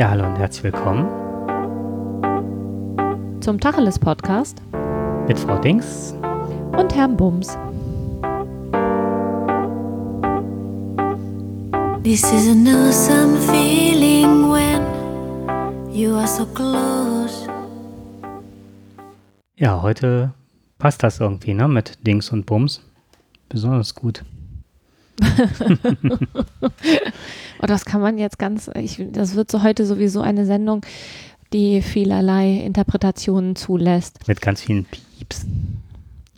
Ja, hallo und herzlich willkommen zum Tacheles Podcast mit Frau Dings und Herrn Bums. This is an awesome feeling when you are so close. Ja, heute passt das irgendwie, ne, mit Dings und Bums. Besonders gut. Oh, das kann man jetzt ganz, ich, das wird so heute sowieso eine Sendung, die vielerlei Interpretationen zulässt. Mit ganz vielen Pieps.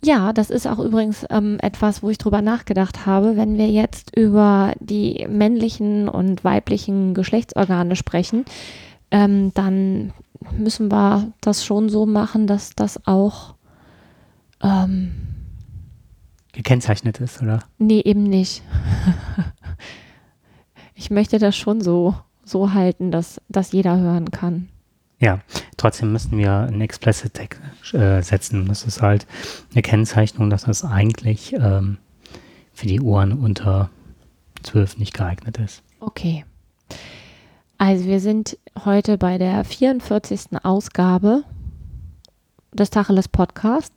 Ja, das ist auch übrigens ähm, etwas, wo ich drüber nachgedacht habe, wenn wir jetzt über die männlichen und weiblichen Geschlechtsorgane sprechen, ähm, dann müssen wir das schon so machen, dass das auch ähm, gekennzeichnet ist, oder? Nee, eben nicht. ich möchte das schon so, so halten, dass das jeder hören kann. Ja, trotzdem müssen wir einen Explicit Tag äh, setzen. Das ist halt eine Kennzeichnung, dass das eigentlich ähm, für die Ohren unter 12 nicht geeignet ist. Okay. Also wir sind heute bei der 44. Ausgabe des Tacheles Podcast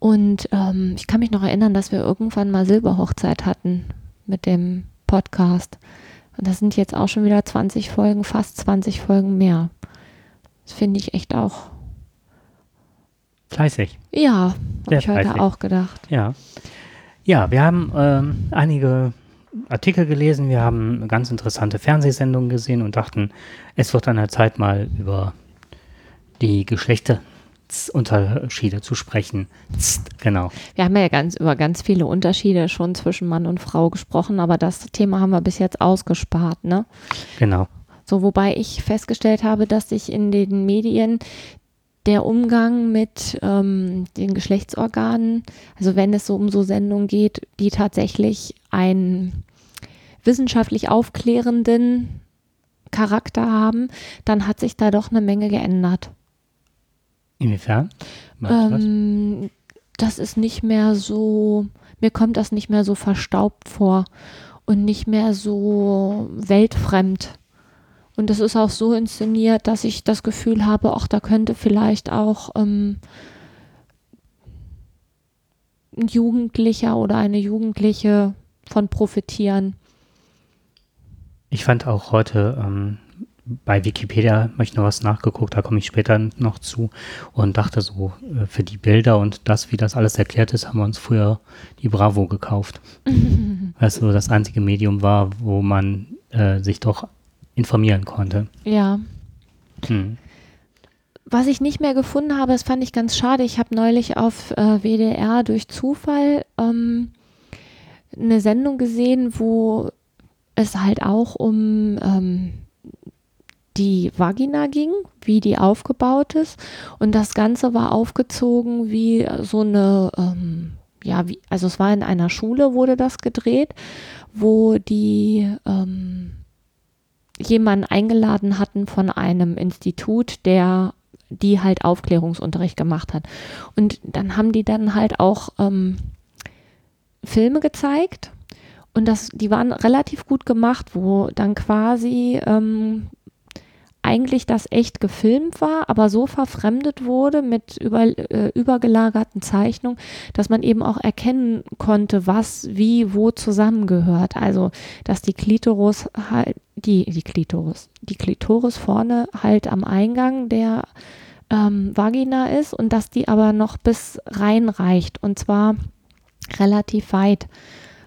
und ähm, ich kann mich noch erinnern, dass wir irgendwann mal Silberhochzeit hatten mit dem Podcast. Und das sind jetzt auch schon wieder 20 Folgen, fast 20 Folgen mehr. Das finde ich echt auch fleißig. Ja, habe ich heute auch gedacht. Ja. Ja, wir haben ähm, einige Artikel gelesen, wir haben ganz interessante Fernsehsendungen gesehen und dachten, es wird an der Zeit mal über die Geschlechter Unterschiede zu sprechen. Genau. Wir haben ja ganz über ganz viele Unterschiede schon zwischen Mann und Frau gesprochen, aber das Thema haben wir bis jetzt ausgespart, ne? Genau. So, wobei ich festgestellt habe, dass sich in den Medien der Umgang mit ähm, den Geschlechtsorganen, also wenn es so um so Sendungen geht, die tatsächlich einen wissenschaftlich aufklärenden Charakter haben, dann hat sich da doch eine Menge geändert. Inwiefern? Ähm, das ist nicht mehr so, mir kommt das nicht mehr so verstaubt vor und nicht mehr so weltfremd. Und das ist auch so inszeniert, dass ich das Gefühl habe, auch da könnte vielleicht auch ähm, ein Jugendlicher oder eine Jugendliche von profitieren. Ich fand auch heute ähm, bei Wikipedia habe ich noch was nachgeguckt, da komme ich später noch zu und dachte so, äh, für die Bilder und das, wie das alles erklärt ist, haben wir uns früher die Bravo gekauft. Weil es so das einzige Medium war, wo man äh, sich doch informieren konnte. Ja. Hm. Was ich nicht mehr gefunden habe, das fand ich ganz schade. Ich habe neulich auf äh, WDR durch Zufall ähm, eine Sendung gesehen, wo es halt auch um ähm, die Vagina ging, wie die aufgebaut ist. Und das Ganze war aufgezogen wie so eine, ähm, ja, wie, also es war in einer Schule, wurde das gedreht, wo die ähm, jemanden eingeladen hatten von einem Institut, der die halt Aufklärungsunterricht gemacht hat. Und dann haben die dann halt auch ähm, Filme gezeigt. Und das, die waren relativ gut gemacht, wo dann quasi ähm, eigentlich das echt gefilmt war, aber so verfremdet wurde mit über, äh, übergelagerten Zeichnungen, dass man eben auch erkennen konnte, was wie wo zusammengehört. Also, dass die Klitoris halt, die, die Klitoris, die Klitoris vorne halt am Eingang der ähm, Vagina ist und dass die aber noch bis rein reicht und zwar relativ weit.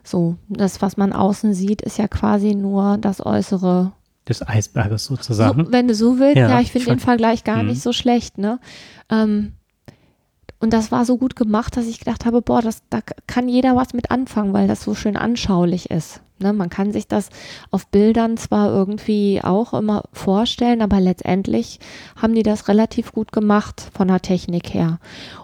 So, das, was man außen sieht, ist ja quasi nur das äußere des Eisberges sozusagen. So, wenn du so willst, ja, ja ich finde den Vergleich gar mhm. nicht so schlecht, ne? Ähm, und das war so gut gemacht, dass ich gedacht habe, boah, das, da kann jeder was mit anfangen, weil das so schön anschaulich ist. Ne? Man kann sich das auf Bildern zwar irgendwie auch immer vorstellen, aber letztendlich haben die das relativ gut gemacht von der Technik her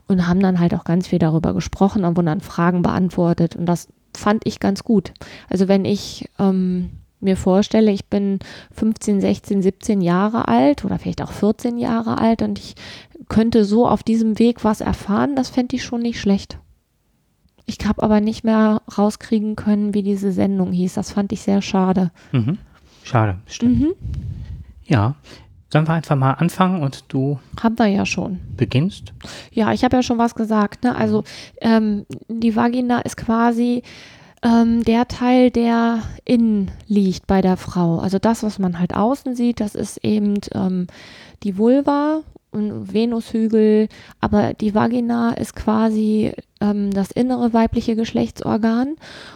und haben dann halt auch ganz viel darüber gesprochen und wurden dann Fragen beantwortet und das fand ich ganz gut. Also wenn ich ähm, mir vorstelle, ich bin 15, 16, 17 Jahre alt oder vielleicht auch 14 Jahre alt und ich könnte so auf diesem Weg was erfahren, das fände ich schon nicht schlecht. Ich habe aber nicht mehr rauskriegen können, wie diese Sendung hieß. Das fand ich sehr schade. Mhm. Schade, stimmt. Mhm. Ja, Sollen wir einfach mal anfangen und du Haben wir ja schon. beginnst? Ja, ich habe ja schon was gesagt. Ne? Also ähm, die Vagina ist quasi ähm, der Teil, der innen liegt bei der Frau. Also das, was man halt außen sieht, das ist eben ähm, die Vulva und Venushügel, aber die Vagina ist quasi ähm, das innere weibliche Geschlechtsorgan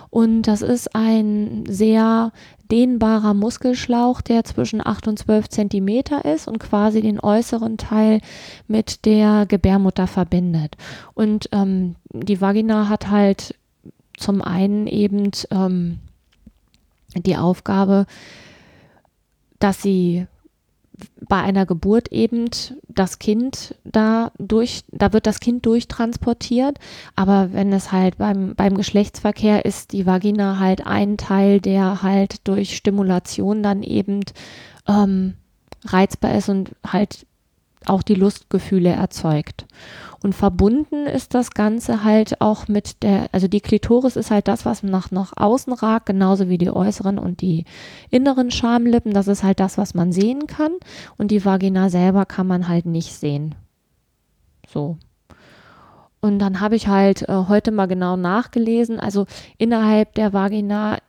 und das ist ein sehr dehnbarer Muskelschlauch, der zwischen 8 und 12 Zentimeter ist und quasi den äußeren Teil mit der Gebärmutter verbindet. Und ähm, die Vagina hat halt zum einen eben ähm, die Aufgabe, dass sie bei einer Geburt eben das Kind da durch, da wird das Kind durchtransportiert, aber wenn es halt beim, beim Geschlechtsverkehr ist die Vagina halt ein Teil, der halt durch Stimulation dann eben ähm, reizbar ist und halt auch die Lustgefühle erzeugt. Und verbunden ist das Ganze halt auch mit der, also die Klitoris ist halt das, was nach, nach außen ragt, genauso wie die äußeren und die inneren Schamlippen. Das ist halt das, was man sehen kann. Und die Vagina selber kann man halt nicht sehen. So. Und dann habe ich halt äh, heute mal genau nachgelesen. Also innerhalb der Vagina,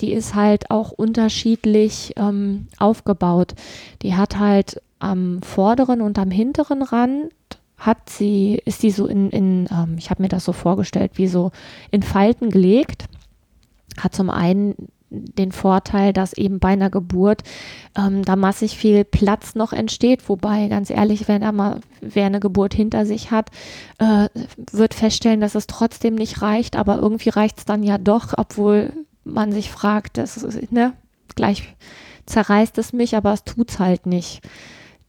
die ist halt auch unterschiedlich ähm, aufgebaut. Die hat halt am vorderen und am hinteren Rand hat sie, ist sie so in, in ähm, ich habe mir das so vorgestellt, wie so in Falten gelegt. Hat zum einen den Vorteil, dass eben bei einer Geburt ähm, da massig viel Platz noch entsteht. Wobei, ganz ehrlich, wenn da mal wer eine Geburt hinter sich hat, äh, wird feststellen, dass es trotzdem nicht reicht. Aber irgendwie reicht es dann ja doch, obwohl man sich fragt, das ist, ne, gleich zerreißt es mich, aber es tut's halt nicht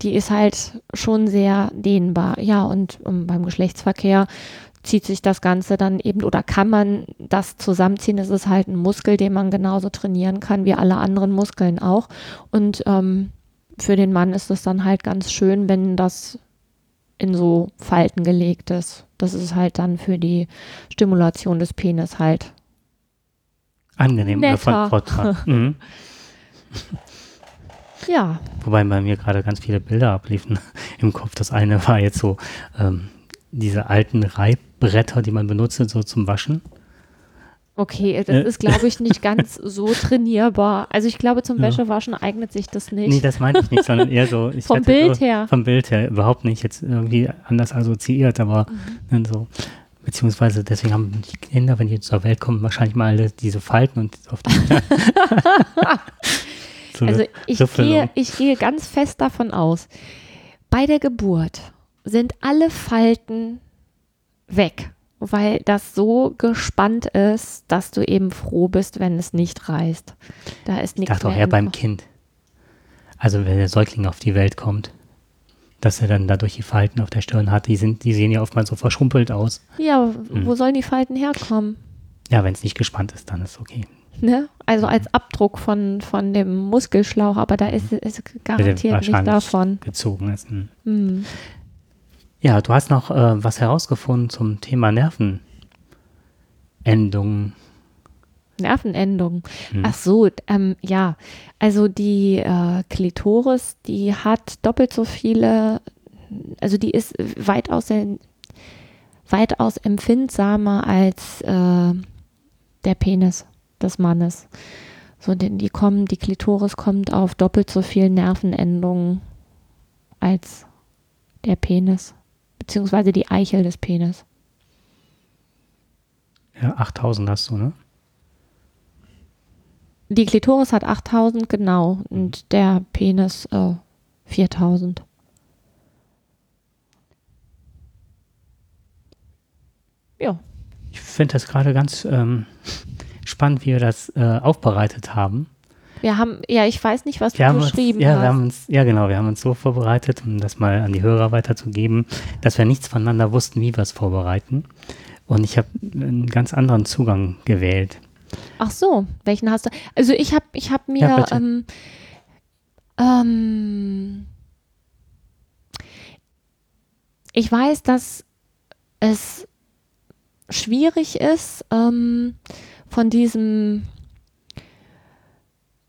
die ist halt schon sehr dehnbar. Ja, und um, beim Geschlechtsverkehr zieht sich das Ganze dann eben oder kann man das zusammenziehen. Es ist halt ein Muskel, den man genauso trainieren kann wie alle anderen Muskeln auch. Und ähm, für den Mann ist es dann halt ganz schön, wenn das in so Falten gelegt ist. Das ist halt dann für die Stimulation des Penis halt Angenehm. äh, Netter. Vortrag. mhm. ja. Wobei bei mir gerade ganz viele Bilder abliefen im Kopf. Das eine war jetzt so ähm, diese alten Reibbretter, die man benutzt, so zum Waschen. Okay, das Äh. ist, glaube ich, nicht ganz so trainierbar. Also ich glaube, zum Ja. Wäschewaschen eignet sich das nicht. Nee, das meinte ich nicht, sondern eher so. Ich Vom hätte Bild her. Vom Bild her überhaupt nicht jetzt irgendwie anders assoziiert, aber Mhm. dann so. Beziehungsweise deswegen haben die Kinder, wenn die zur Welt kommen, wahrscheinlich mal alle diese Falten und auf die. Also ich gehe, ich gehe ganz fest davon aus, bei der Geburt sind alle Falten weg, weil das so gespannt ist, dass du eben froh bist, wenn es nicht reißt. Da ist Ich nichts dachte auch eher im beim Kind. Also wenn der Säugling auf die Welt kommt, dass er dann dadurch die Falten auf der Stirn hat, die sind, die sehen ja oftmals so verschrumpelt aus. Ja, Hm. wo sollen die Falten herkommen? Ja, wenn es nicht gespannt ist, dann ist okay. Ne? Also als Abdruck von, von dem Muskelschlauch, aber da ist es garantiert nicht davon. Gezogen ist. Hm. Hm. Ja, du hast noch äh, was herausgefunden zum Thema Nervenendungen. Nervenendung. Hm. Ach so, ähm, ja. Also die äh, Klitoris, die hat doppelt so viele, also die ist weitaus, weitaus empfindsamer als äh, der Penis des Mannes. So, denn die kommen, die Klitoris kommt auf doppelt so viel Nervenendungen als der Penis, beziehungsweise die Eichel des Penis. Ja, 8000 hast du, ne? Die Klitoris hat 8000, genau, und der Penis äh, 4000. Ja, Ich finde das gerade ganz ähm, spannend, wie wir das äh, aufbereitet haben. wir haben, ja, ich weiß nicht, was Wir du haben uns, geschrieben ja, hast. wir haben uns, ja genau, wir haben uns so vorbereitet, um das mal an die Hörer weiterzugeben, dass wir nichts voneinander wussten, wie wir es vorbereiten. Und ich habe einen ganz anderen Zugang gewählt. Ach so, welchen hast du? Also ich habe ich hab mir Ja, ähm, ähm, ich weiß, dass es schwierig ist, ähm, von diesem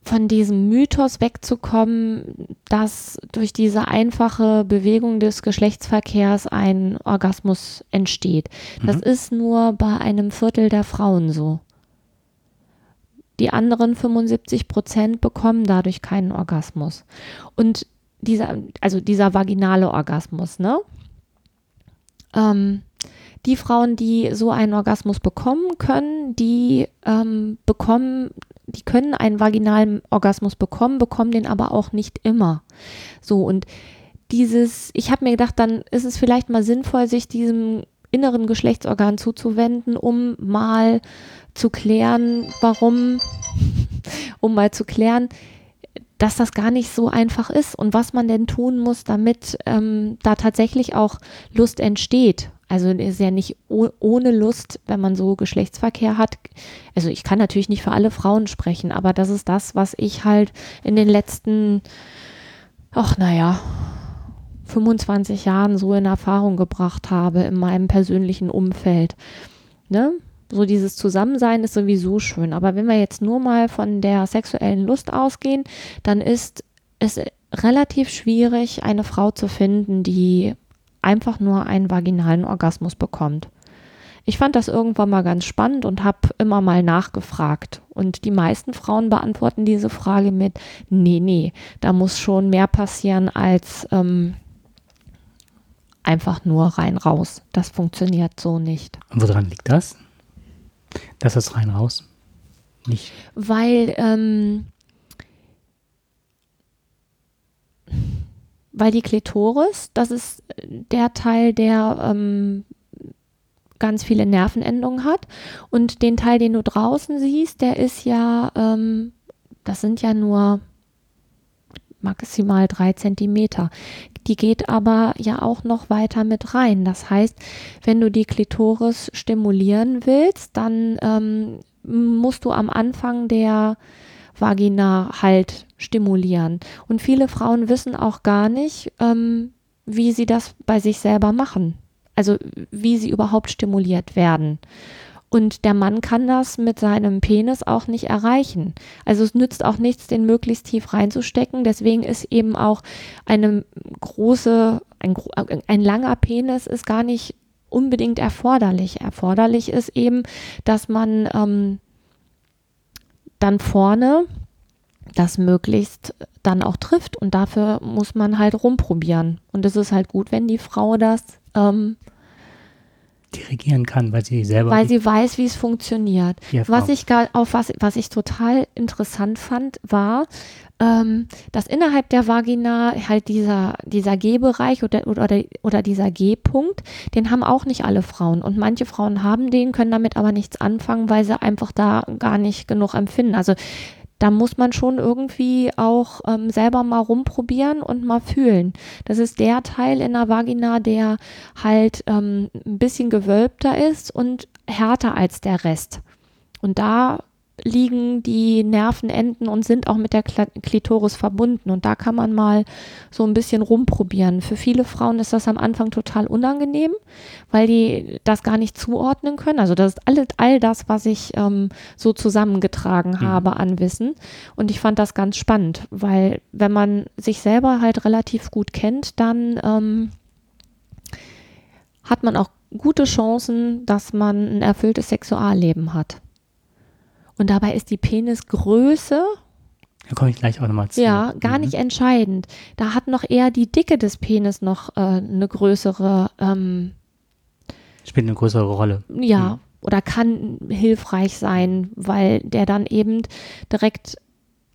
von diesem Mythos wegzukommen, dass durch diese einfache Bewegung des Geschlechtsverkehrs ein Orgasmus entsteht. Das mhm. ist nur bei einem Viertel der Frauen so. Die anderen 75 Prozent bekommen dadurch keinen Orgasmus. Und dieser, also dieser vaginale Orgasmus, ne? Ähm, die Frauen, die so einen Orgasmus bekommen können, die ähm, bekommen, die können einen vaginalen Orgasmus bekommen, bekommen den aber auch nicht immer. So und dieses, ich habe mir gedacht, dann ist es vielleicht mal sinnvoll, sich diesem inneren Geschlechtsorgan zuzuwenden, um mal zu klären, warum, um mal zu klären, dass das gar nicht so einfach ist und was man denn tun muss, damit ähm, da tatsächlich auch Lust entsteht. Also ist ja nicht ohne Lust, wenn man so Geschlechtsverkehr hat. Also ich kann natürlich nicht für alle Frauen sprechen, aber das ist das, was ich halt in den letzten, ach naja, 25 Jahren so in Erfahrung gebracht habe in meinem persönlichen Umfeld. Ne? So dieses Zusammensein ist sowieso schön. Aber wenn wir jetzt nur mal von der sexuellen Lust ausgehen, dann ist es relativ schwierig, eine Frau zu finden, die einfach nur einen vaginalen Orgasmus bekommt. Ich fand das irgendwann mal ganz spannend und habe immer mal nachgefragt. Und die meisten Frauen beantworten diese Frage mit, nee, nee, da muss schon mehr passieren als ähm, einfach nur rein raus. Das funktioniert so nicht. Und woran liegt das? Das ist rein raus? Nicht. Weil ähm, weil die Klitoris, das ist der Teil, der ähm, ganz viele Nervenendungen hat. Und den Teil, den du draußen siehst, der ist ja, ähm, das sind ja nur maximal drei Zentimeter. Die geht aber ja auch noch weiter mit rein. Das heißt, wenn du die Klitoris stimulieren willst, dann ähm, musst du am Anfang der Vagina halt stimulieren. Und viele Frauen wissen auch gar nicht, ähm, wie sie das bei sich selber machen. Also wie sie überhaupt stimuliert werden. Und der Mann kann das mit seinem Penis auch nicht erreichen. Also es nützt auch nichts, den möglichst tief reinzustecken. Deswegen ist eben auch eine große, ein, ein langer Penis ist gar nicht unbedingt erforderlich. Erforderlich ist eben, dass man ähm, dann vorne das möglichst dann auch trifft. Und dafür muss man halt rumprobieren. Und es ist halt gut, wenn die Frau das ähm, dirigieren kann, weil sie selber. Weil sie weiß, wie es funktioniert. Was ich auf was, was ich total interessant fand, war, ähm, dass innerhalb der Vagina halt dieser, dieser G-Bereich oder, oder, oder dieser G-Punkt, den haben auch nicht alle Frauen. Und manche Frauen haben den, können damit aber nichts anfangen, weil sie einfach da gar nicht genug empfinden. Also da muss man schon irgendwie auch ähm, selber mal rumprobieren und mal fühlen. Das ist der Teil in der Vagina, der halt ähm, ein bisschen gewölbter ist und härter als der Rest. Und da liegen die Nervenenden und sind auch mit der Klitoris verbunden. Und da kann man mal so ein bisschen rumprobieren. Für viele Frauen ist das am Anfang total unangenehm, weil die das gar nicht zuordnen können. Also das ist all, all das, was ich ähm, so zusammengetragen mhm. habe an Wissen. Und ich fand das ganz spannend, weil wenn man sich selber halt relativ gut kennt, dann ähm, hat man auch gute Chancen, dass man ein erfülltes Sexualleben hat. Und dabei ist die Penisgröße da komme ich gleich auch nochmal zu. Ja, gar mhm. nicht entscheidend. Da hat noch eher die Dicke des Penis noch äh, eine größere. Ähm, Spielt eine größere Rolle. Ja, mhm. oder kann hilfreich sein, weil der dann eben direkt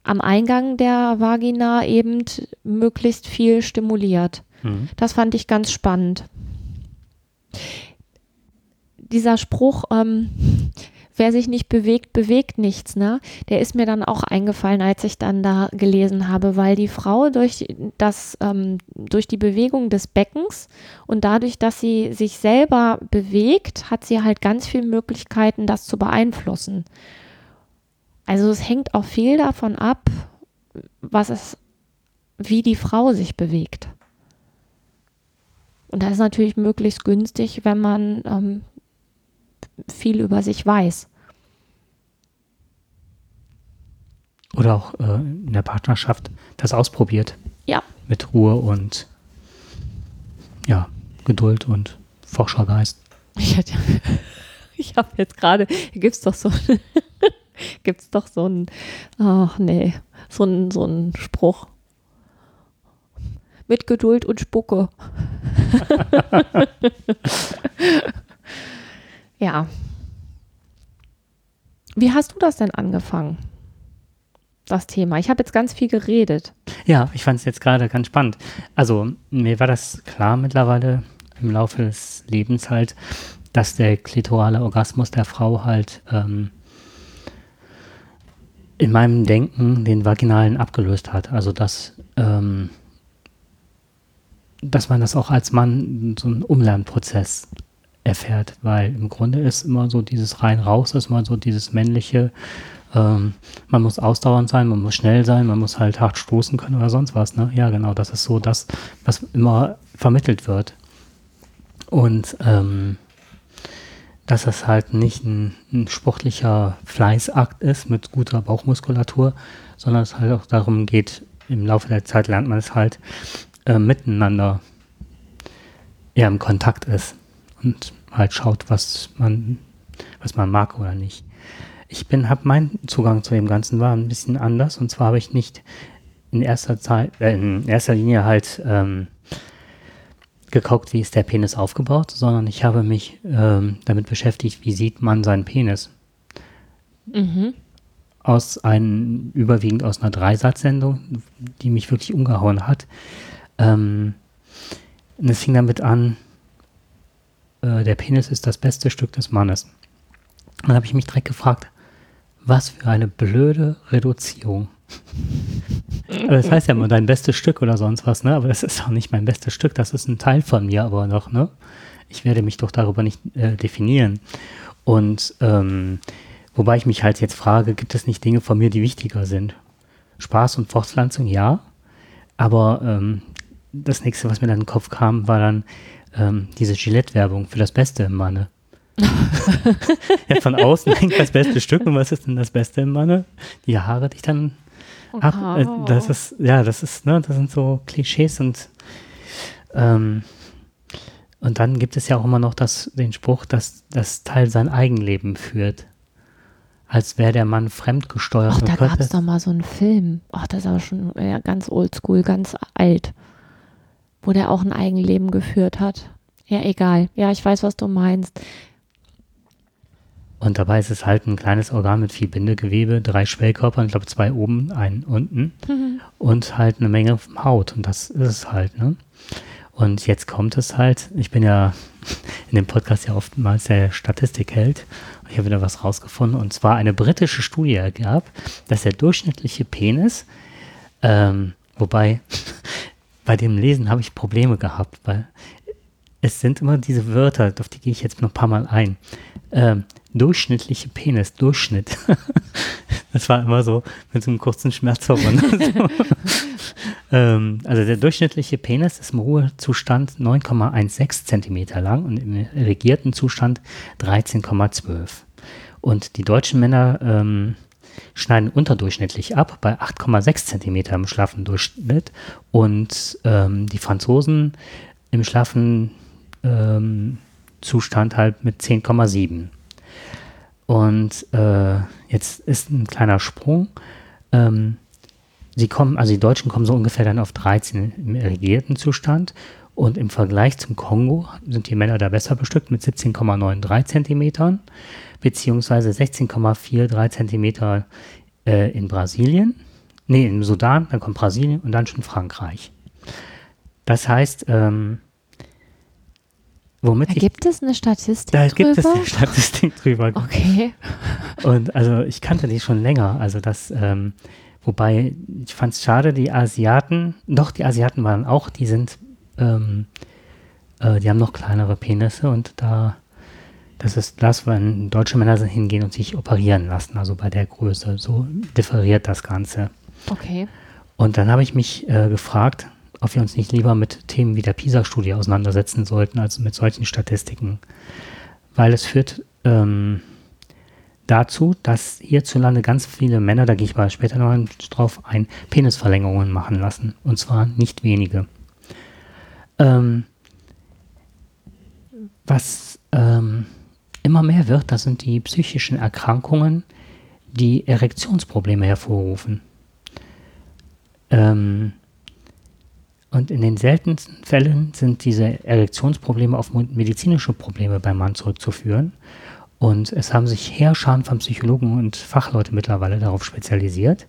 am Eingang der Vagina eben möglichst viel stimuliert. Mhm. Das fand ich ganz spannend. Dieser Spruch, ähm, wer sich nicht bewegt, bewegt nichts, ne? Der ist mir dann auch eingefallen, als ich dann da gelesen habe, weil die Frau durch das, ähm, durch die Bewegung des Beckens und dadurch, dass sie sich selber bewegt, hat sie halt ganz viele Möglichkeiten, das zu beeinflussen. Also es hängt auch viel davon ab, was es, wie die Frau sich bewegt. Und das ist natürlich möglichst günstig, wenn man ähm, viel über sich weiß. oder auch äh, in der Partnerschaft das ausprobiert. Ja. Mit Ruhe und ja, Geduld und Forschergeist. Ich, ich habe jetzt gerade, gibt es doch so, gibt's doch so ein, ach nee, so ein, so ein Spruch. Mit Geduld und Spucke. ja. Wie hast du das denn angefangen? Das Thema. Ich habe jetzt ganz viel geredet. Ja, ich fand es jetzt gerade ganz spannend. Also, mir war das klar mittlerweile im Laufe des Lebens halt, dass der klitorale Orgasmus der Frau halt ähm, in meinem Denken den vaginalen abgelöst hat. Also, dass, ähm, dass man das auch als Mann so einen Umlernprozess erfährt, weil im Grunde ist immer so dieses rein-raus, ist immer so dieses männliche, ähm, man muss ausdauernd sein, man muss schnell sein, man muss halt hart stoßen können oder sonst was. Ne? Ja, genau, das ist so das, was immer vermittelt wird. Und ähm, dass es halt nicht ein, ein, sportlicher Fleißakt ist mit guter Bauchmuskulatur, sondern es halt auch darum geht, im Laufe der Zeit lernt man es halt äh, miteinander eher im Kontakt ist und halt schaut, was man, was man mag oder nicht. Ich bin, habe mein Zugang zu dem Ganzen war ein bisschen anders und zwar habe ich nicht in erster Zeit, äh, in erster Linie halt ähm, geguckt, wie ist der Penis aufgebaut, sondern ich habe mich ähm, damit beschäftigt, wie sieht man seinen Penis. Mhm. Aus einem, überwiegend aus einer Dreisatzsendung, die mich wirklich umgehauen hat. Ähm, und es fing damit an, äh, der Penis ist das beste Stück des Mannes. Dann habe ich mich direkt gefragt, was für eine blöde Reduzierung. Also das heißt ja immer dein bestes Stück oder sonst was, ne? Aber das ist auch nicht mein bestes Stück, das ist ein Teil von mir, aber noch, ne? Ich werde mich doch darüber nicht äh, definieren. Und ähm, wobei ich mich halt jetzt frage, gibt es nicht Dinge von mir, die wichtiger sind? Spaß und Fortpflanzung, ja. Aber ähm, das nächste, was mir dann in den Kopf kam, war dann ähm, diese Gillette-Werbung für das Beste im Manne. ja, von außen hängt das beste Stück und was ist denn das Beste im Manne? Die Haare dich dann ab. Äh, das ist, ja, das ist, ne, das sind so Klischees und ähm, und dann gibt es ja auch immer noch das, den Spruch, dass das Teil sein Eigenleben führt. Als wäre der Mann fremdgesteuert. Ach, da gab es doch mal so einen Film. Ach, das ist aber schon ja, ganz oldschool, ganz alt. Wo der auch ein Eigenleben geführt hat. Ja, egal. Ja, ich weiß, was du meinst. Und dabei ist es halt ein kleines Organ mit viel Bindegewebe, drei Schwellkörpern, ich glaube zwei oben, einen unten mhm. und halt eine Menge Haut. Und das ist es halt, ne? Und jetzt kommt es halt, ich bin ja in dem Podcast ja oftmals der Statistikheld. Und ich habe wieder was rausgefunden. Und zwar eine britische Studie ergab, dass der durchschnittliche Penis, ähm, wobei bei dem Lesen habe ich Probleme gehabt, weil es sind immer diese Wörter, auf die gehe ich jetzt noch ein paar Mal ein. Ähm, durchschnittliche Penis, Durchschnitt. das war immer so mit so einem kurzen Schmerz ähm, also der durchschnittliche Penis ist im Ruhezustand 9,16 Zentimeter lang und im regierten Zustand 13,12. Und die deutschen Männer ähm, schneiden unterdurchschnittlich ab bei 8,6 Zentimeter im schlaffen Durchschnitt und ähm, die Franzosen im schlaffen ähm, Zustand halt mit 10,7. Und äh, jetzt ist ein kleiner Sprung. Ähm, sie kommen, also die Deutschen kommen so ungefähr dann auf 13 im irrigierten Zustand. Und im Vergleich zum Kongo sind die Männer da besser bestückt mit 17,93 Zentimetern, beziehungsweise 16,43 Zentimeter äh, in Brasilien. Nee, im Sudan, dann kommt Brasilien und dann schon Frankreich. Das heißt, ähm, Womit da gibt es eine Statistik da drüber? Da gibt es eine Statistik drüber. Okay. Und also ich kannte die schon länger. Also das, ähm, wobei ich fand es schade, die Asiaten, doch die Asiaten waren auch, die sind, ähm, äh, die haben noch kleinere Penisse und da, das ist das, wenn deutsche Männer hingehen und sich operieren lassen, also bei der Größe. So differiert das Ganze. Okay. Und dann habe ich mich äh, gefragt, ob wir uns nicht lieber mit Themen wie der PISA-Studie auseinandersetzen sollten, als mit solchen Statistiken. Weil es führt ähm, dazu, dass hierzulande ganz viele Männer, da gehe ich mal später noch drauf ein, Penisverlängerungen machen lassen. Und zwar nicht wenige. Ähm, was ähm, immer mehr wird, das sind die psychischen Erkrankungen, die Erektionsprobleme hervorrufen. Ähm, und in den seltensten Fällen sind diese Erektionsprobleme auf medizinische Probleme beim Mann zurückzuführen. Und es haben sich Heerscharen von Psychologen und Fachleute mittlerweile darauf spezialisiert.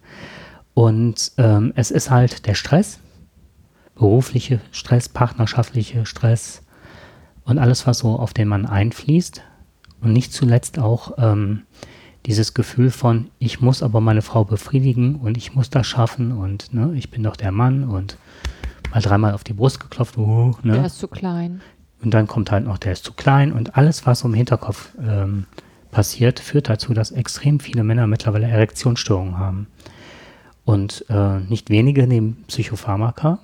Und ähm, es ist halt der Stress, berufliche Stress, partnerschaftliche Stress und alles, was so auf den Mann einfließt. Und nicht zuletzt auch ähm, dieses Gefühl von, ich muss aber meine Frau befriedigen und ich muss das schaffen und ne, ich bin doch der Mann und mal dreimal auf die Brust geklopft. Uh, ne? Der ist zu klein. Und dann kommt halt noch, der ist zu klein und alles, was im Hinterkopf ähm, passiert, führt dazu, dass extrem viele Männer mittlerweile Erektionsstörungen haben. Und äh, nicht wenige nehmen Psychopharmaka,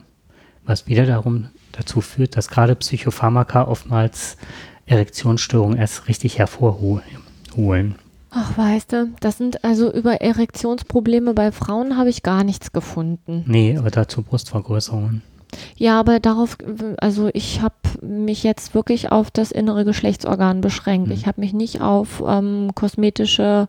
was wieder darum dazu führt, dass gerade Psychopharmaka oftmals Erektionsstörungen erst richtig hervorholen. Ach, weißt du, das sind also über Erektionsprobleme bei Frauen habe ich gar nichts gefunden. Nee, aber dazu Brustvergrößerungen. Ja, aber darauf, also ich habe mich jetzt wirklich auf das innere Geschlechtsorgan beschränkt. Mhm. Ich habe mich nicht auf ähm, kosmetische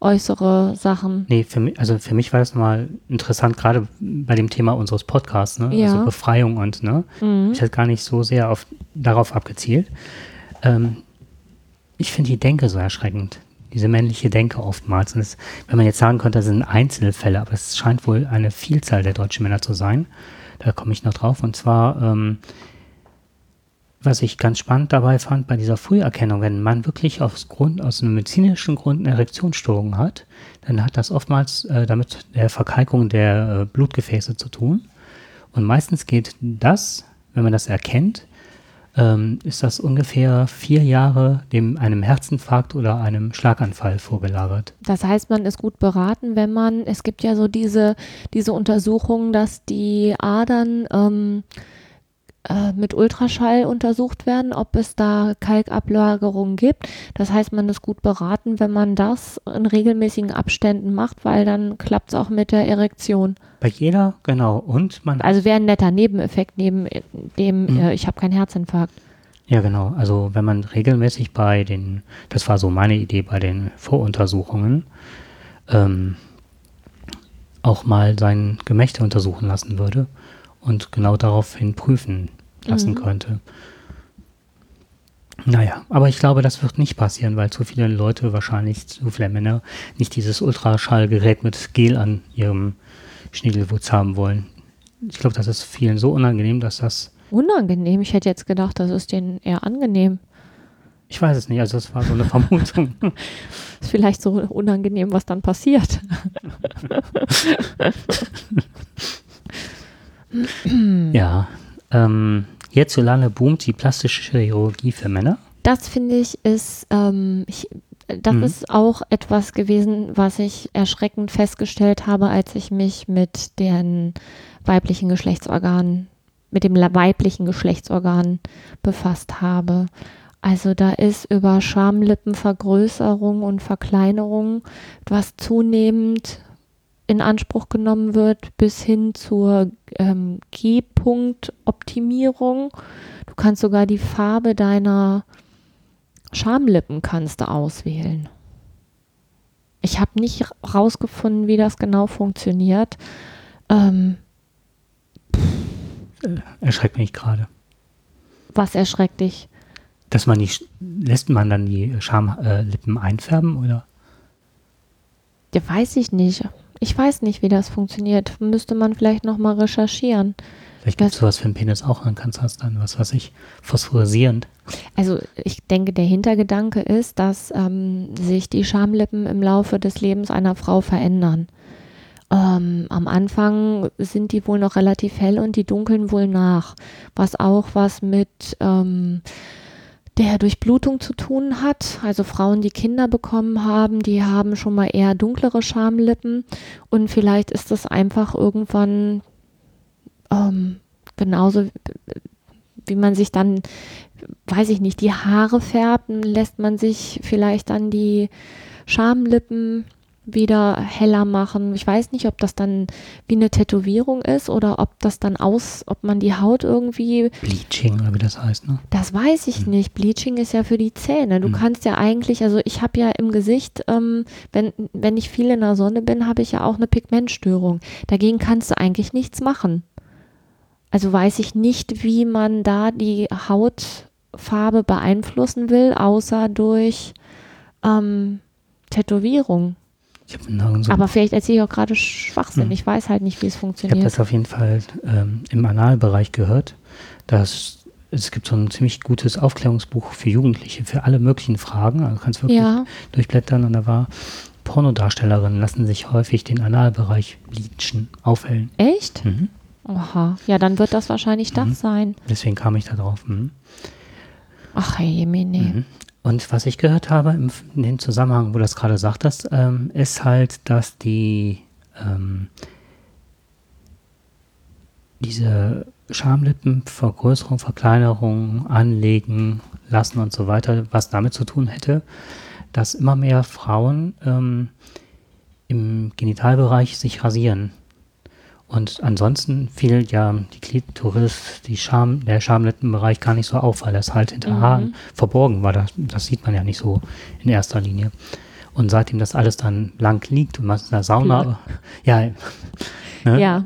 äußere Sachen. Nee, für mich, also für mich war das mal interessant, gerade bei dem Thema unseres Podcasts, ne? Ja. Also Befreiung und, ne? Mhm. Ich hätte gar nicht so sehr auf, darauf abgezielt. Ähm, ich finde die Denke so erschreckend diese männliche Denke oftmals. Und das, wenn man jetzt sagen könnte, das sind Einzelfälle, aber es scheint wohl eine Vielzahl der deutschen Männer zu sein. Da komme ich noch drauf. Und zwar, ähm, was ich ganz spannend dabei fand, bei dieser Früherkennung, wenn Mann wirklich aus, Grund, aus einem medizinischen Grund eine Erektionsstörung hat, dann hat das oftmals äh, damit der Verkalkung der äh, Blutgefäße zu tun. Und meistens geht das, wenn man das erkennt, ähm, ist das ungefähr vier Jahre dem einem Herzinfarkt oder einem Schlaganfall vorgelagert. Das heißt, man ist gut beraten, wenn man, es gibt ja so diese, diese Untersuchungen, dass die Adern ähm, äh, mit Ultraschall untersucht werden, ob es da Kalkablagerungen gibt. Das heißt, man ist gut beraten, wenn man das in regelmäßigen Abständen macht, weil dann klappt es auch mit der Erektion. Bei jeder, genau. Und man. Also wäre ein netter Nebeneffekt neben dem, mhm. äh, ich habe keinen Herzinfarkt. Ja, genau. Also wenn man regelmäßig bei den, das war so meine Idee bei den Voruntersuchungen, ähm, auch mal sein Gemächte untersuchen lassen würde, und genau daraufhin prüfen lassen mhm. könnte. Naja, aber ich glaube, das wird nicht passieren, weil zu viele Leute wahrscheinlich, zu viele Männer, nicht dieses Ultraschallgerät mit Gel an ihrem Schniedelwurz haben wollen. Ich glaube, das ist vielen so unangenehm, dass das. Unangenehm? Ich hätte jetzt gedacht, das ist denen eher angenehm. Ich weiß es nicht, also das war so eine Vermutung. ist vielleicht so unangenehm, was dann passiert. ja. Ähm, hierzulande boomt die plastische Chirurgie für Männer. Das finde ich ist, ähm, ich, das mhm. ist auch etwas gewesen, was ich erschreckend festgestellt habe, als ich mich mit den weiblichen Geschlechtsorganen, mit dem weiblichen Geschlechtsorgan befasst habe. Also da ist über Schamlippenvergrößerung und Verkleinerung, was zunehmend in Anspruch genommen wird, bis hin zur ähm, G-Punkt-Optimierung. Du kannst sogar die Farbe deiner Schamlippen kannst du auswählen. Ich habe nicht rausgefunden, wie das genau funktioniert. Ähm, erschreckt mich gerade. Was erschreckt dich? Dass man nicht, lässt man dann die Schamlippen einfärben oder? Ja, weiß ich nicht. Ich weiß nicht, wie das funktioniert. Müsste man vielleicht nochmal recherchieren. Vielleicht gibt es sowas für einen Penis auch, dann kannst du das dann, was weiß ich, phosphorisierend. Also ich denke, der Hintergedanke ist, dass ähm, sich die Schamlippen im Laufe des Lebens einer Frau verändern. Ähm, am Anfang sind die wohl noch relativ hell und die dunkeln wohl nach, was auch was mit ähm, der Durchblutung zu tun hat. Also Frauen, die Kinder bekommen haben, die haben schon mal eher dunklere Schamlippen und vielleicht ist das einfach irgendwann ähm, genauso, wie man sich dann, weiß ich nicht, die Haare färbt, lässt man sich vielleicht dann die Schamlippen wieder heller machen. Ich weiß nicht, ob das dann wie eine Tätowierung ist oder ob das dann aus, ob man die Haut irgendwie. Bleaching oder wie das heißt, ne? Das weiß ich hm. nicht. Bleaching ist ja für die Zähne. Du hm. kannst ja eigentlich, also ich habe ja im Gesicht, ähm, wenn, wenn ich viel in der Sonne bin, habe ich ja auch eine Pigmentstörung. Dagegen kannst du eigentlich nichts machen. Also weiß ich nicht, wie man da die Hautfarbe beeinflussen will, außer durch ähm, Tätowierung. So Aber vielleicht erzähle ich auch gerade Schwachsinn. Hm. Ich weiß halt nicht, wie es funktioniert. Ich habe das auf jeden Fall ähm, im Analbereich gehört. Dass es gibt so ein ziemlich gutes Aufklärungsbuch für Jugendliche, für alle möglichen Fragen. Also kannst wirklich ja. durchblättern und da war Pornodarstellerinnen lassen sich häufig den Analbereich bleachen, aufhellen. Echt? Mhm. Aha, ja, dann wird das wahrscheinlich das mhm. sein. Deswegen kam ich da drauf. Mhm. Ach, hey, Mene. Mhm. Und was ich gehört habe im, in dem Zusammenhang, wo du das gerade sagtest, ähm, ist halt, dass die ähm, diese Schamlippenvergrößerung, Verkleinerung, Anlegen lassen und so weiter, was damit zu tun hätte, dass immer mehr Frauen ähm, im Genitalbereich sich rasieren. Und ansonsten fiel ja die Klitoris, die Scham, der Schamlippenbereich gar nicht so auf, weil das halt hinter mhm. Haaren verborgen war. Das, das, sieht man ja nicht so in erster Linie. Und seitdem das alles dann blank liegt und man in der Sauna ja, ne, ja,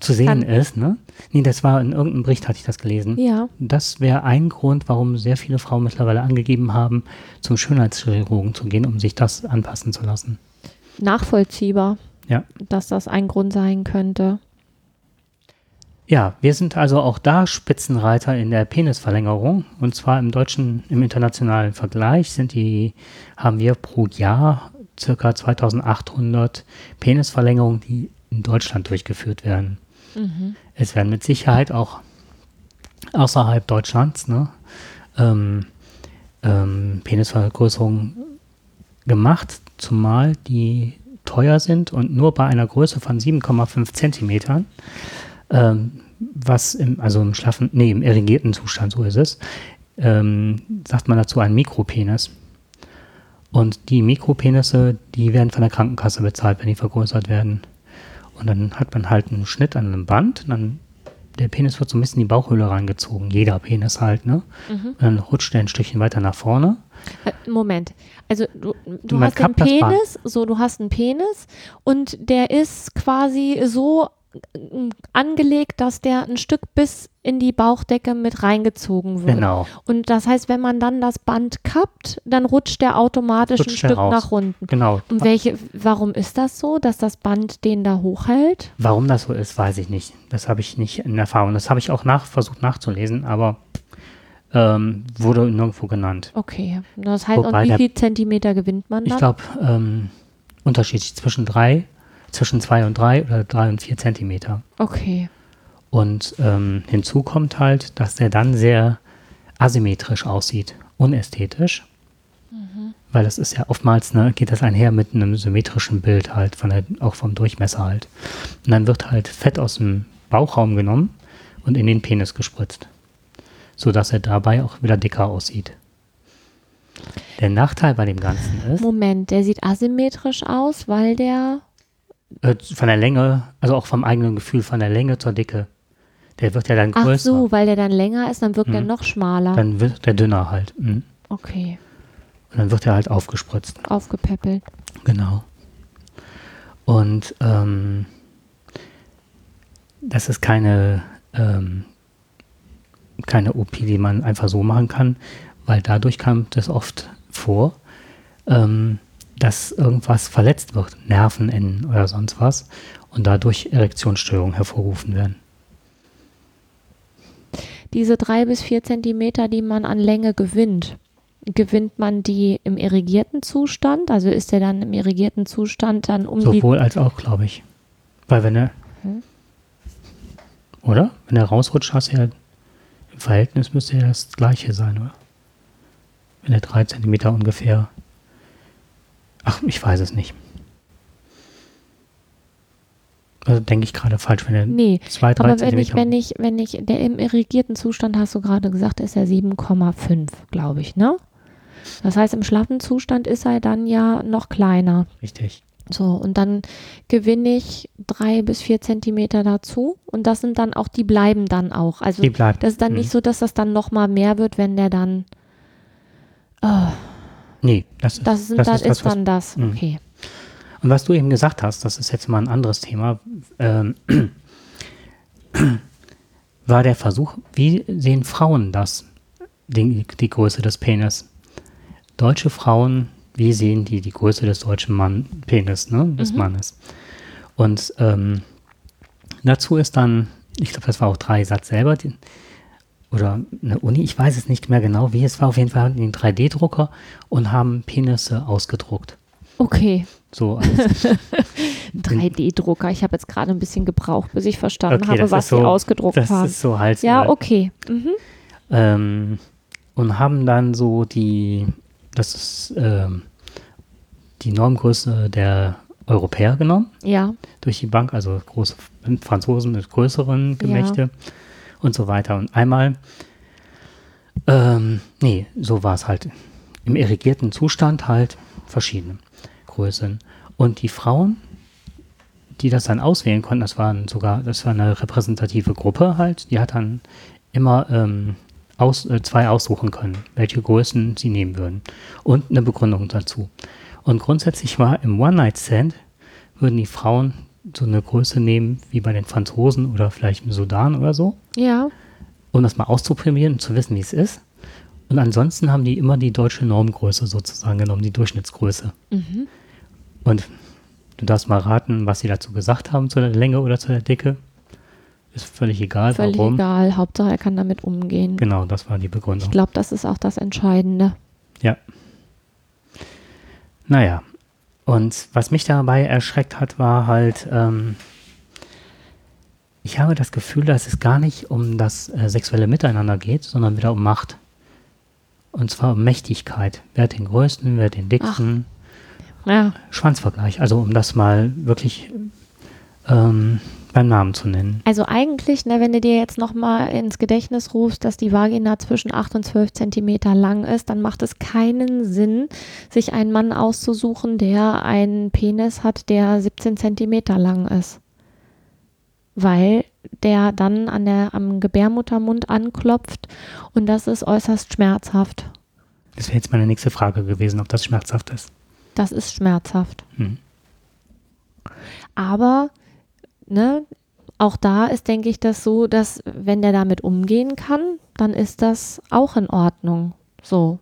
zu sehen Kann. ist, ne? Nee, das war in irgendeinem Bericht hatte ich das gelesen. Ja. Das wäre ein Grund, warum sehr viele Frauen mittlerweile angegeben haben, zum Schönheitschirurgen zu gehen, um sich das anpassen zu lassen. Nachvollziehbar. Ja. Dass das ein Grund sein könnte. Ja, wir sind also auch da Spitzenreiter in der Penisverlängerung. Und zwar im deutschen, im internationalen Vergleich sind die, haben wir pro Jahr circa 2800 Penisverlängerungen, die in Deutschland durchgeführt werden. Mhm. Es werden mit Sicherheit auch außerhalb Deutschlands ne, ähm, ähm, Penisvergrößerungen gemacht, zumal die teuer sind und nur bei einer Größe von 7,5 Zentimetern ähm, was im, also im schlaffen, nee, im erregierten Zustand, so ist es, ähm, sagt man dazu einen Mikropenis. Und die Mikropenisse, die werden von der Krankenkasse bezahlt, wenn die vergrößert werden. Und dann hat man halt einen Schnitt an einem Band, dann der Penis wird so ein bisschen in die Bauchhöhle reingezogen, jeder Penis halt, ne? Mhm. Und dann rutscht der ein Stückchen weiter nach vorne. Äh, Moment, also du, du hast einen Penis, so du hast einen Penis und der ist quasi so angelegt, dass der ein Stück bis in die Bauchdecke mit reingezogen wird. Genau. Und das heißt, wenn man dann das Band kappt, dann rutscht der automatisch rutscht ein Stück raus. nach unten. Genau. Und welche, warum ist das so, dass das Band den da hochhält? Warum das so ist, weiß ich nicht. Das habe ich nicht in Erfahrung. Das habe ich auch nach, versucht nachzulesen, aber ähm, wurde nirgendwo genannt. Okay. Das heißt, Wobei und wie viel Zentimeter gewinnt man dann? Ich glaube, ähm, unterschiedlich zwischen drei zwischen zwei und drei oder drei und vier Zentimeter. Okay. Und ähm, hinzu kommt halt, dass der dann sehr asymmetrisch aussieht, unästhetisch. Mhm. Weil das ist ja oftmals, ne, geht das einher mit einem symmetrischen Bild halt, von der, auch vom Durchmesser halt. Und dann wird halt Fett aus dem Bauchraum genommen und in den Penis gespritzt. Sodass er dabei auch wieder dicker aussieht. Der Nachteil bei dem Ganzen ist. Moment, der sieht asymmetrisch aus, weil der äh, von der Länge, also auch vom eigenen Gefühl, von der Länge zur Dicke. Der wird ja dann größer. Ach so, weil der dann länger ist, dann wirkt mhm. er noch schmaler. Dann wird der dünner halt. Mhm. Okay. Und dann wird er halt aufgespritzt. Aufgepäppelt. Genau. Und ähm, das ist keine, ähm, keine OP, die man einfach so machen kann, weil dadurch kam das oft vor, ähm, dass irgendwas verletzt wird, Nervenenden oder sonst was, und dadurch Erektionsstörungen hervorgerufen werden. Diese drei bis vier Zentimeter, die man an Länge gewinnt, gewinnt man die im irrigierten Zustand? Also ist der dann im irrigierten Zustand dann um Sowohl als auch, glaube ich. Weil wenn er, hm? oder? Wenn er rausrutscht, hast du ja im Verhältnis müsste ja das gleiche sein, oder? Wenn er drei Zentimeter ungefähr Ach, ich weiß es nicht. Also denke ich gerade falsch, wenn er nee, zwei, drei aber wenn ich, wenn ich, wenn ich, der im irrigierten Zustand, hast du gerade gesagt, ist er 7,5, glaube ich, ne? Das heißt, im schlaffen Zustand ist er dann ja noch kleiner. Richtig. So, und dann gewinne ich drei bis vier Zentimeter dazu und das sind dann auch, die bleiben dann auch. Also Die bleibt. das ist dann Mhm. nicht so, dass das dann nochmal mehr wird, wenn der dann, oh, Nee, das ist, das, sind, das dann ist das, ist was dann das. Mhm. Okay. Und was du eben gesagt hast, das ist jetzt mal ein anderes Thema, ähm, war der Versuch, wie sehen Frauen das, die, die Größe des Penis? Deutsche Frauen, wie sehen die die Größe des deutschen Mann, Penis, ne, des Mhm. Mannes? Und ähm, dazu ist dann, ich glaube, das war auch Dreisatz selber, die, oder eine Uni, ich weiß es nicht mehr genau, wie es war, auf jeden Fall hatten die einen 3D-Drucker und haben Penisse ausgedruckt. Okay. So als 3D-Drucker. Ich habe jetzt gerade ein bisschen gebraucht, bis ich verstanden Okay, habe, das was ist so- sie ausgedruckt Das haben. ist so Hals. Ja, okay. Mhm. ähm, und haben dann so die, das ist ähm, die Normgröße der Europäer genommen Ja. durch die Bank, also große Franzosen mit größeren Gemächte und so weiter. Und einmal, ähm, nee, so war es halt im irrigierten Zustand halt verschiedene Größen. Und die Frauen, die das dann auswählen konnten, das waren sogar, das war eine repräsentative Gruppe halt, die hat dann immer ähm, aus, äh, zwei aussuchen können, welche Größen sie nehmen würden. Und eine Begründung dazu. Und grundsätzlich war im One-Night-Stand, würden die Frauen so eine Größe nehmen, wie bei den Franzosen oder vielleicht im Sudan oder so, Ja. um das mal auszuprobieren und zu wissen, wie es ist. Und ansonsten haben die immer die deutsche Normgröße sozusagen genommen, die Durchschnittsgröße. Mhm. Und du darfst mal raten, was sie dazu gesagt haben zu der Länge oder zu der Dicke. Ist völlig egal, Völlig warum. egal. Hauptsache, er kann damit umgehen. Genau, das war die Ich Begründung. glaube, das ist auch das Entscheidende. Ja. Naja. Und was mich dabei erschreckt hat, war halt, ähm, ich habe das Gefühl, dass es gar nicht um das äh, sexuelle Miteinander geht, sondern wieder um Macht. Und zwar um Mächtigkeit. Wer hat den größten, wer hat den dicksten. Ja. Schwanzvergleich. Also um das mal wirklich ähm, beim Namen zu nennen. Also eigentlich, ne, wenn du dir jetzt nochmal ins Gedächtnis rufst, dass die Vagina zwischen 8 und 12 Zentimeter lang ist, dann macht es keinen Sinn, sich einen Mann auszusuchen, der einen Penis hat, der 17 Zentimeter lang ist. Weil der dann an der, am Gebärmuttermund anklopft und das ist äußerst schmerzhaft. Das wäre jetzt meine nächste Frage gewesen, ob das schmerzhaft ist. Das ist schmerzhaft. Hm. Aber ne, auch da ist, denke ich, das so, dass wenn der damit umgehen kann, dann ist das auch in Ordnung. So.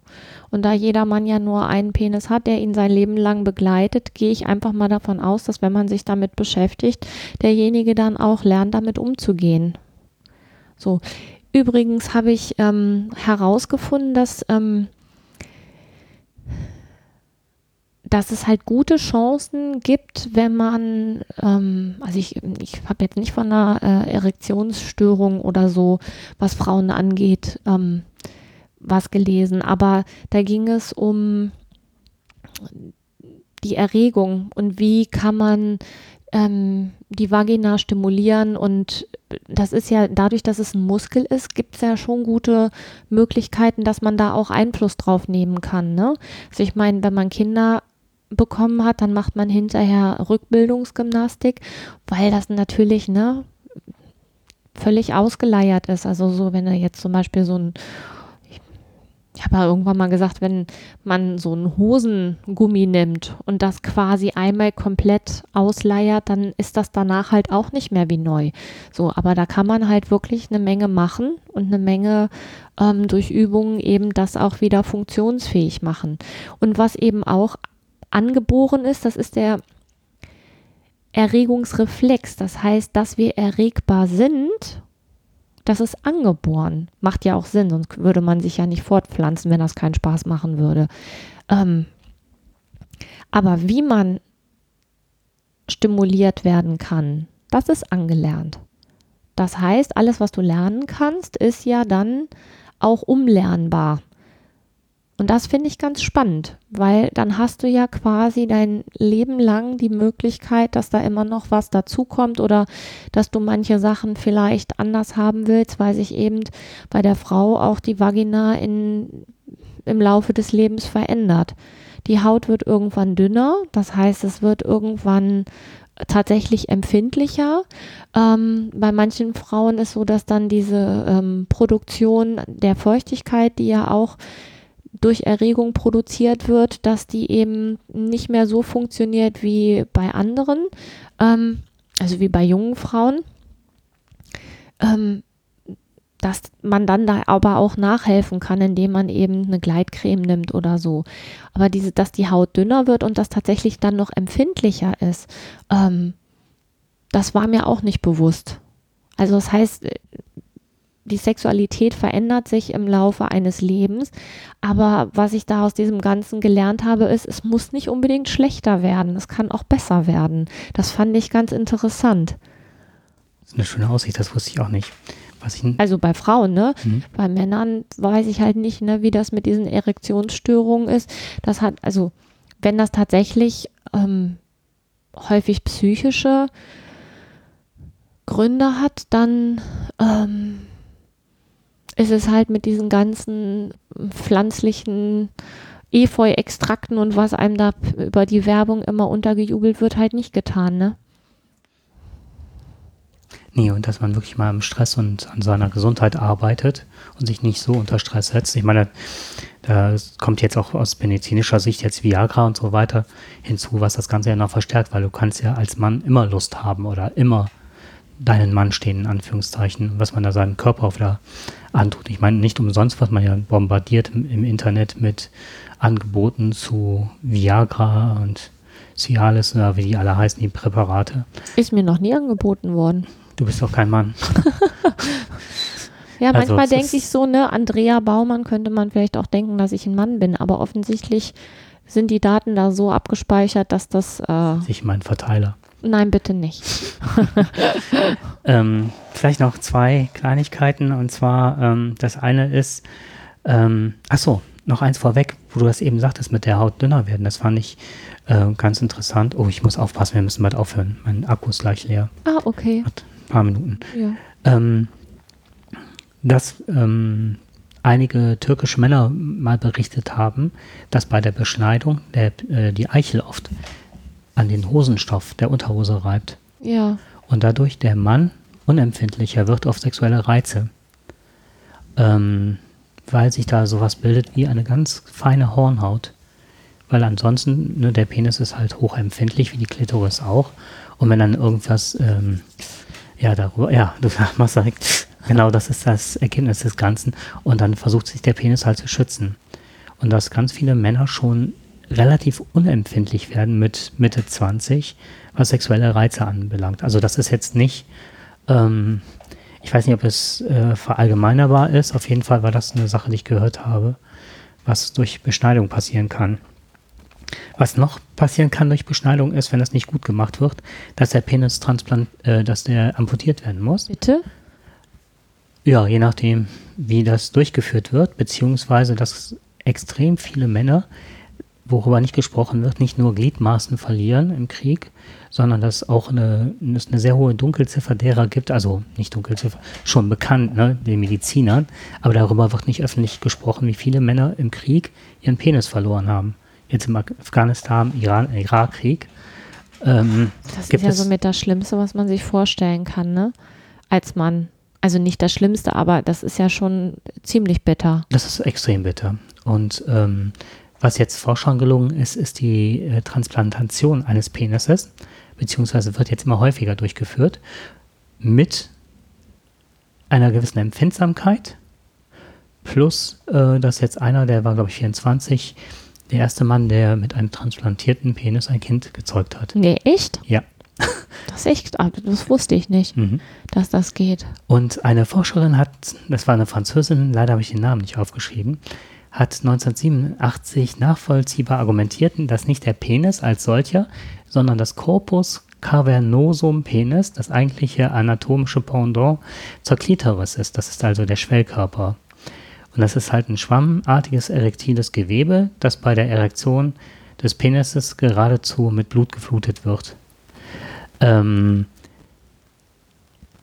Und da jeder Mann ja nur einen Penis hat, der ihn sein Leben lang begleitet, gehe ich einfach mal davon aus, dass wenn man sich damit beschäftigt, derjenige dann auch lernt, damit umzugehen. So. Übrigens habe ich ähm, herausgefunden, dass ähm, dass es halt gute Chancen gibt, wenn man, ähm, also ich, ich habe jetzt nicht von einer äh, Erektionsstörung oder so, was Frauen angeht, ähm, was gelesen, aber da ging es um die Erregung und wie kann man ähm, die Vagina stimulieren und das ist ja dadurch, dass es ein Muskel ist, gibt es ja schon gute Möglichkeiten, dass man da auch Einfluss drauf nehmen kann. Ne? Also ich meine, wenn man Kinder bekommen hat, dann macht man hinterher Rückbildungsgymnastik, weil das natürlich ne, völlig ausgeleiert ist. Also so, wenn er jetzt zum Beispiel so ein, ich habe ja irgendwann mal gesagt, wenn man so einen Hosengummi nimmt und das quasi einmal komplett ausleiert, dann ist das danach halt auch nicht mehr wie neu. So, aber da kann man halt wirklich eine Menge machen und eine Menge ähm, durch Übungen eben das auch wieder funktionsfähig machen. Und was eben auch angeboren ist, das ist der Erregungsreflex. Das heißt, dass wir erregbar sind, das ist angeboren. Macht ja auch Sinn, sonst würde man sich ja nicht fortpflanzen, wenn das keinen Spaß machen würde. Ähm, aber wie man stimuliert werden kann, das ist angelernt. Das heißt, alles, was du lernen kannst, ist ja dann auch umlernbar. Und das finde ich ganz spannend, weil dann hast du ja quasi dein Leben lang die Möglichkeit, dass da immer noch was dazukommt oder dass du manche Sachen vielleicht anders haben willst, weil sich eben bei der Frau auch die Vagina in im Laufe des Lebens verändert. Die Haut wird irgendwann dünner, das heißt, es wird irgendwann tatsächlich empfindlicher. Ähm, bei manchen Frauen ist so, dass dann diese ähm, Produktion der Feuchtigkeit, die ja auch durch Erregung produziert wird, dass die eben nicht mehr so funktioniert wie bei anderen, ähm, also wie bei jungen Frauen. Ähm, dass man dann da aber auch nachhelfen kann, indem man eben eine Gleitcreme nimmt oder so. Aber diese, dass die Haut dünner wird und das tatsächlich dann noch empfindlicher ist, ähm, das war mir auch nicht bewusst. Also das heißt, die Sexualität verändert sich im Laufe eines Lebens, aber was ich da aus diesem Ganzen gelernt habe, ist, es muss nicht unbedingt schlechter werden, es kann auch besser werden. Das fand ich ganz interessant. Das ist eine schöne Aussicht, das wusste ich auch nicht also bei Frauen, ne? Mhm. Bei Männern weiß ich halt nicht, ne, wie das mit diesen Erektionsstörungen ist. Das hat, also wenn das tatsächlich ähm, häufig psychische Gründe hat, dann ähm, ist es halt mit diesen ganzen pflanzlichen Efeu-Extrakten und was einem da über die Werbung immer untergejubelt wird, halt nicht getan, ne? Nee, und dass man wirklich mal im Stress und an seiner Gesundheit arbeitet und sich nicht so unter Stress setzt. Ich meine, da kommt jetzt auch aus medizinischer Sicht jetzt Viagra und so weiter hinzu, was das Ganze ja noch verstärkt, weil du kannst ja als Mann immer Lust haben oder immer deinen Mann stehen, in Anführungszeichen, was man da seinem Körper auf der antut. Ich meine, nicht umsonst was man ja bombardiert im, im Internet mit Angeboten zu Viagra und Cialis oder wie die alle heißen, die Präparate. Ist mir noch nie angeboten worden. Du bist doch kein Mann. ja, also, manchmal denke ich so, ne, Andrea Baumann könnte man vielleicht auch denken, dass ich ein Mann bin, aber offensichtlich sind die Daten da so abgespeichert, dass das. Äh, ich mein Verteiler. Nein, bitte nicht. ähm, vielleicht noch zwei Kleinigkeiten und zwar ähm, das eine ist, ähm, ach so, noch eins vorweg, wo du das eben sagtest mit der Haut dünner werden. Das fand ich äh, ganz interessant. Oh, ich muss aufpassen, wir müssen bald aufhören. Mein Akku ist gleich leer. Ah, okay. Hat paar Minuten. Ja. Ähm, dass ähm, einige türkische Männer mal berichtet haben, dass bei der Beschneidung der, äh, die Eichel oft an den Hosenstoff der Unterhose reibt. Ja. Und dadurch der Mann unempfindlicher wird auf sexuelle Reize. Ähm, weil sich da sowas bildet wie eine ganz feine Hornhaut. Weil ansonsten, ne, der Penis ist halt hochempfindlich, wie die Klitoris auch. Und wenn dann irgendwas ähm, ja, darüber, ja, du machst direkt, genau das ist das Ergebnis des Ganzen. Und dann versucht sich der Penis halt zu schützen. Und dass ganz viele Männer schon relativ unempfindlich werden mit Mitte 20, was sexuelle Reize anbelangt. Also das ist jetzt nicht, ähm, ich weiß nicht, ob es äh, verallgemeinerbar ist. Auf jeden Fall war das eine Sache, die ich gehört habe, was durch Beschneidung passieren kann. Was noch passieren kann durch Beschneidung ist, wenn das nicht gut gemacht wird, dass der Penis transplant, äh, dass der amputiert werden muss. Bitte? Ja, je nachdem, wie das durchgeführt wird, beziehungsweise dass extrem viele Männer, worüber nicht gesprochen wird, nicht nur Gliedmaßen verlieren im Krieg, sondern dass auch eine, es eine sehr hohe Dunkelziffer derer gibt, also nicht Dunkelziffer, schon bekannt, ne, den Medizinern, aber darüber wird nicht öffentlich gesprochen, wie viele Männer im Krieg ihren Penis verloren haben jetzt im Afghanistan, Iran, Irakkrieg. Ähm, das ist ja somit das Schlimmste, was man sich vorstellen kann, ne? Als Mann. Also nicht das Schlimmste, aber das ist ja schon ziemlich bitter. Das ist extrem bitter. Und ähm, was jetzt Forschern gelungen ist, ist die äh, Transplantation eines Penises, beziehungsweise wird jetzt immer häufiger durchgeführt, mit einer gewissen Empfindsamkeit, plus, äh, dass jetzt einer, der war, glaube ich, 24, der erste Mann, der mit einem transplantierten Penis ein Kind gezeugt hat. Nee, echt? Ja. Das echt, das wusste ich nicht, mhm. dass das geht. Und eine Forscherin hat, das war eine Französin, leider habe ich den Namen nicht aufgeschrieben, hat 1987 nachvollziehbar argumentiert, dass nicht der Penis als solcher, sondern das Corpus cavernosum penis, das eigentliche anatomische Pendant zur Klitoris ist. Das ist also der Schwellkörper und das ist halt ein schwammartiges erektiles Gewebe, das bei der Erektion des Penises geradezu mit Blut geflutet wird. Ähm,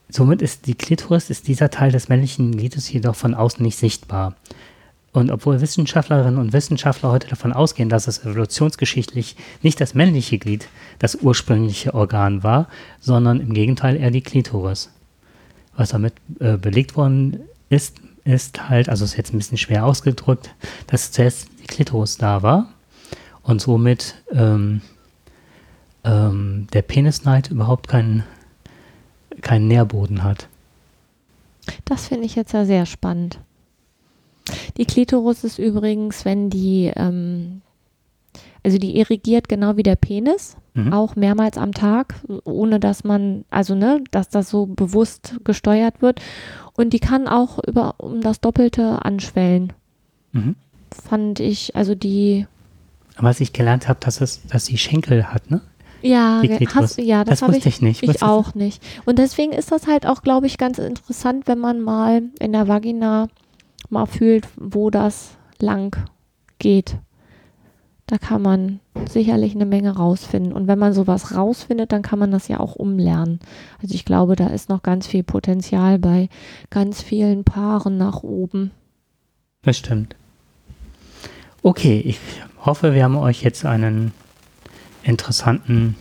somit ist die Klitoris, ist dieser Teil des männlichen Gliedes jedoch von außen nicht sichtbar. Und obwohl Wissenschaftlerinnen und Wissenschaftler heute davon ausgehen, dass es evolutionsgeschichtlich nicht das männliche Glied das ursprüngliche Organ war, sondern im Gegenteil eher die Klitoris. Was damit äh, belegt worden ist, ist halt, also ist jetzt ein bisschen schwer ausgedrückt, dass zuerst die Klitoris da war und somit ähm, ähm, der Penisneid überhaupt keinen, keinen Nährboden hat. Das finde ich jetzt ja sehr spannend. Die Klitoris ist übrigens, wenn die, ähm, also die irrigiert genau wie der Penis, mhm. auch mehrmals am Tag, ohne dass man, also ne, dass das so bewusst gesteuert wird. Und die kann auch über um das Doppelte anschwellen. Mhm. Fand ich, also die. Was ich gelernt habe, dass es, dass sie Schenkel hat, ne? Ja, hast, ja das, das wusste ich, ich nicht. Ich auch nicht. Und deswegen ist das halt auch, glaube ich, ganz interessant, wenn man mal in der Vagina mal fühlt, wo das lang geht. Da kann man sicherlich eine Menge rausfinden. Und wenn man sowas rausfindet, dann kann man das ja auch umlernen. Also ich glaube, da ist noch ganz viel Potenzial bei ganz vielen Paaren nach oben. Das stimmt. Okay, ich hoffe, wir haben euch jetzt einen interessanten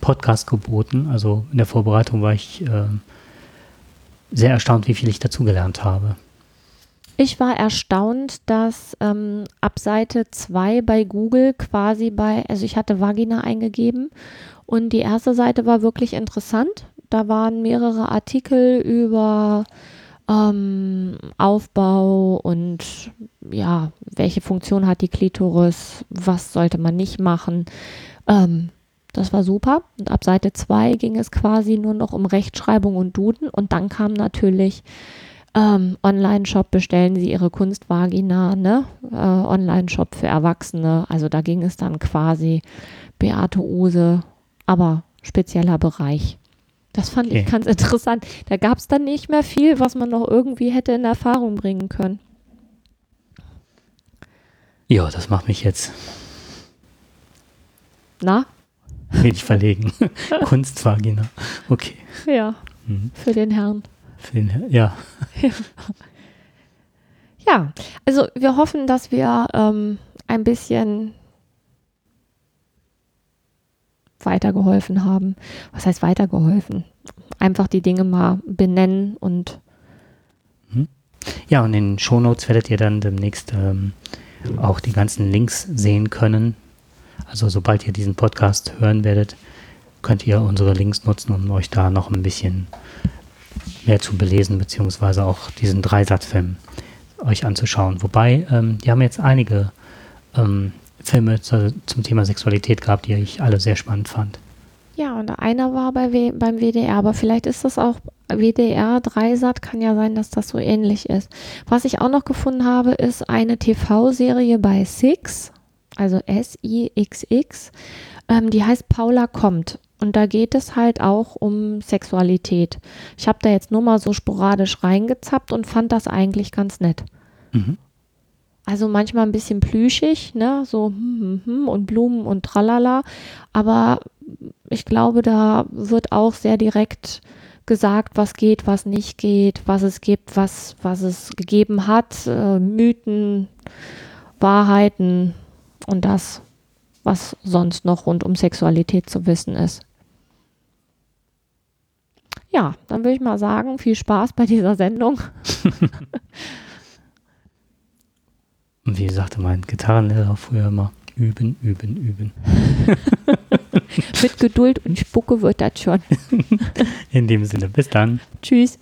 Podcast geboten. Also in der Vorbereitung war ich äh, sehr erstaunt, wie viel ich dazugelernt habe. Ich war erstaunt, dass ähm, ab Seite 2 bei Google quasi bei, also ich hatte Vagina eingegeben und die erste Seite war wirklich interessant. Da waren mehrere Artikel über ähm, Aufbau und ja, welche Funktion hat die Klitoris, was sollte man nicht machen. Ähm, das war super. Und ab Seite 2 ging es quasi nur noch um Rechtschreibung und Duden. Und dann kam natürlich ähm, Online-Shop, bestellen Sie Ihre Kunstvagina, ne? Äh, Online-Shop für Erwachsene. Also da ging es dann quasi Beate Ose, aber spezieller Bereich. Das fand okay. ich ganz interessant. Da gab es dann nicht mehr viel, was man noch irgendwie hätte in Erfahrung bringen können. Ja, das macht mich jetzt na? Wenig verlegen. Kunstvagina. Okay. Ja. Mhm. Für den Herrn. Herrn, ja. ja. also wir hoffen, dass wir ähm, ein bisschen weitergeholfen haben. Was heißt weitergeholfen? Einfach die Dinge mal benennen und. Mhm. Ja, und in den Shownotes werdet ihr dann demnächst ähm, auch die ganzen Links sehen können, also sobald ihr diesen Podcast hören werdet, könnt ihr unsere Links nutzen, um euch da noch ein bisschen mehr zu belesen, beziehungsweise auch diesen Dreisatzfilm euch anzuschauen. Wobei, ähm, die haben jetzt einige ähm, Filme zu, zum Thema Sexualität gehabt, die ich alle sehr spannend fand. Ja, und einer war bei w beim WDR, aber vielleicht ist das auch WDR Dreisat, kann ja sein, dass das so ähnlich ist. Was ich auch noch gefunden habe, ist eine TV-Serie bei Six also S-I-X-X, ähm, die heißt Paula kommt. Und da geht es halt auch um Sexualität. Ich habe da jetzt nur mal so sporadisch reingezappt und fand das eigentlich ganz nett. Mhm. Also manchmal ein bisschen plüschig, ne, so hm, hm, hm, und Blumen und tralala. Aber ich glaube, da wird auch sehr direkt gesagt, was geht, was nicht geht, was es gibt, was, was es gegeben hat, äh, Mythen, Wahrheiten, und das, was sonst noch rund um Sexualität zu wissen ist. Ja, dann würde ich mal sagen, viel Spaß bei dieser Sendung. Und wie sagte mein Gitarrenlehrer früher immer, üben, üben, üben. Mit Geduld und Spucke wird das schon. In dem Sinne, bis dann. Tschüss.